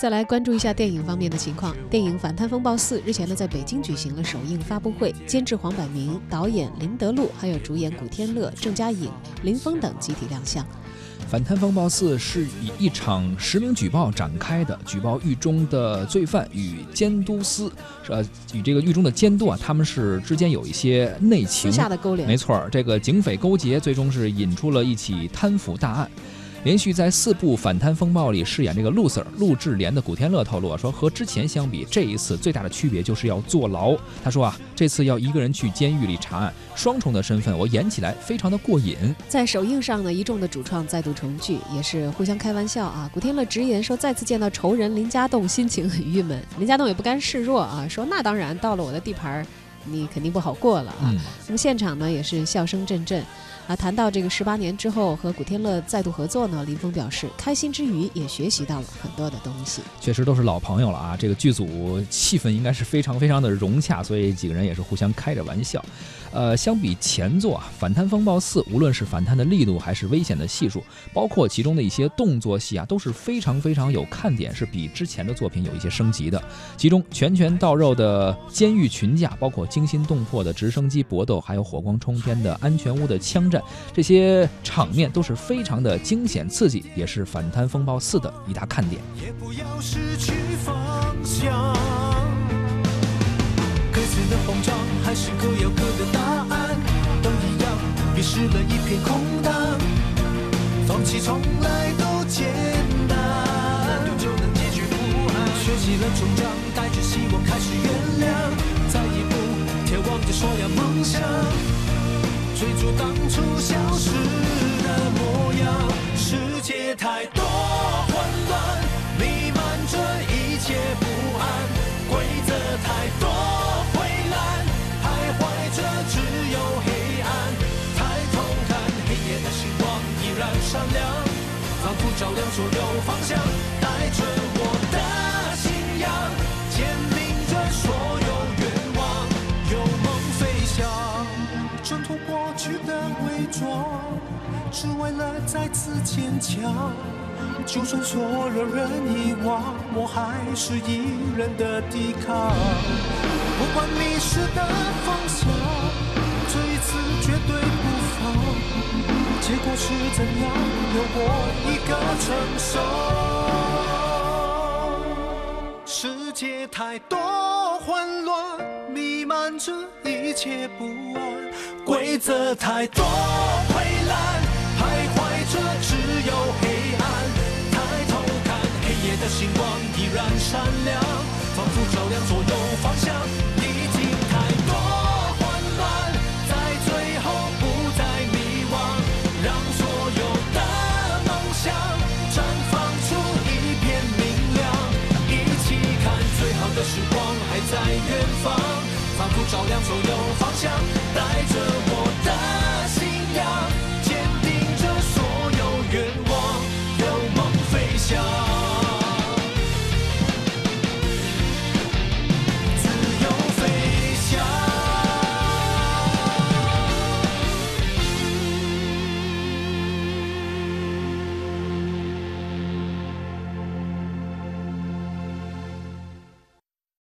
再来关注一下电影方面的情况。电影《反贪风暴四》日前呢在北京举行了首映发布会，监制黄百鸣、导演林德禄，还有主演古天乐、郑嘉颖、林峰等集体亮相。《反贪风暴四》是以一场实名举报展开的，举报狱中的罪犯与监督司，呃，与这个狱中的监督啊，他们是之间有一些内情，下的勾连。没错，这个警匪勾结，最终是引出了一起贪腐大案。连续在四部反贪风暴里饰演这个陆 Sir 陆志廉的古天乐透露啊，说和之前相比，这一次最大的区别就是要坐牢。他说啊，这次要一个人去监狱里查案，双重的身份，我演起来非常的过瘾。在首映上呢，一众的主创再度重聚，也是互相开玩笑啊。古天乐直言说，再次见到仇人林家栋，心情很郁闷。林家栋也不甘示弱啊，说那当然，到了我的地盘，你肯定不好过了啊。那么现场呢，也是笑声阵阵。啊，谈到这个十八年之后和古天乐再度合作呢，林峰表示开心之余也学习到了很多的东西。确实都是老朋友了啊，这个剧组气氛应该是非常非常的融洽，所以几个人也是互相开着玩笑。呃，相比前作《啊反贪风暴四》，无论是反贪的力度还是危险的系数，包括其中的一些动作戏啊，都是非常非常有看点，是比之前的作品有一些升级的。其中拳拳到肉的监狱群架，包括惊心动魄的直升机搏斗，还有火光冲天的安全屋的枪战，这些场面都是非常的惊险刺激，也是《反贪风暴四》的一大看点。也不要失去方向，各自的慌张，还是各有各的答案，都一样，迷失了一片空荡。放弃从来都简单，难就能解决不安。学习了成长，带着希望开始原谅，再一步眺望着说要梦想，追逐当初消失的模样。世界太多混乱，弥漫着一切不安，规则太多灰蓝，徘徊着只有黑暗。抬头看，黑夜的星光依然闪亮，仿佛照亮所有方向。过去的伪装，只为了再次坚强。就算所有人遗忘，我还是依然的抵抗。不管迷失的方向，这一次绝对不放。结果是怎样，由我一个承受。世界太多混乱，弥漫着一切不安，规则太多溃烂，徘徊着只有黑。仿佛照亮所有方向，带着我的信仰。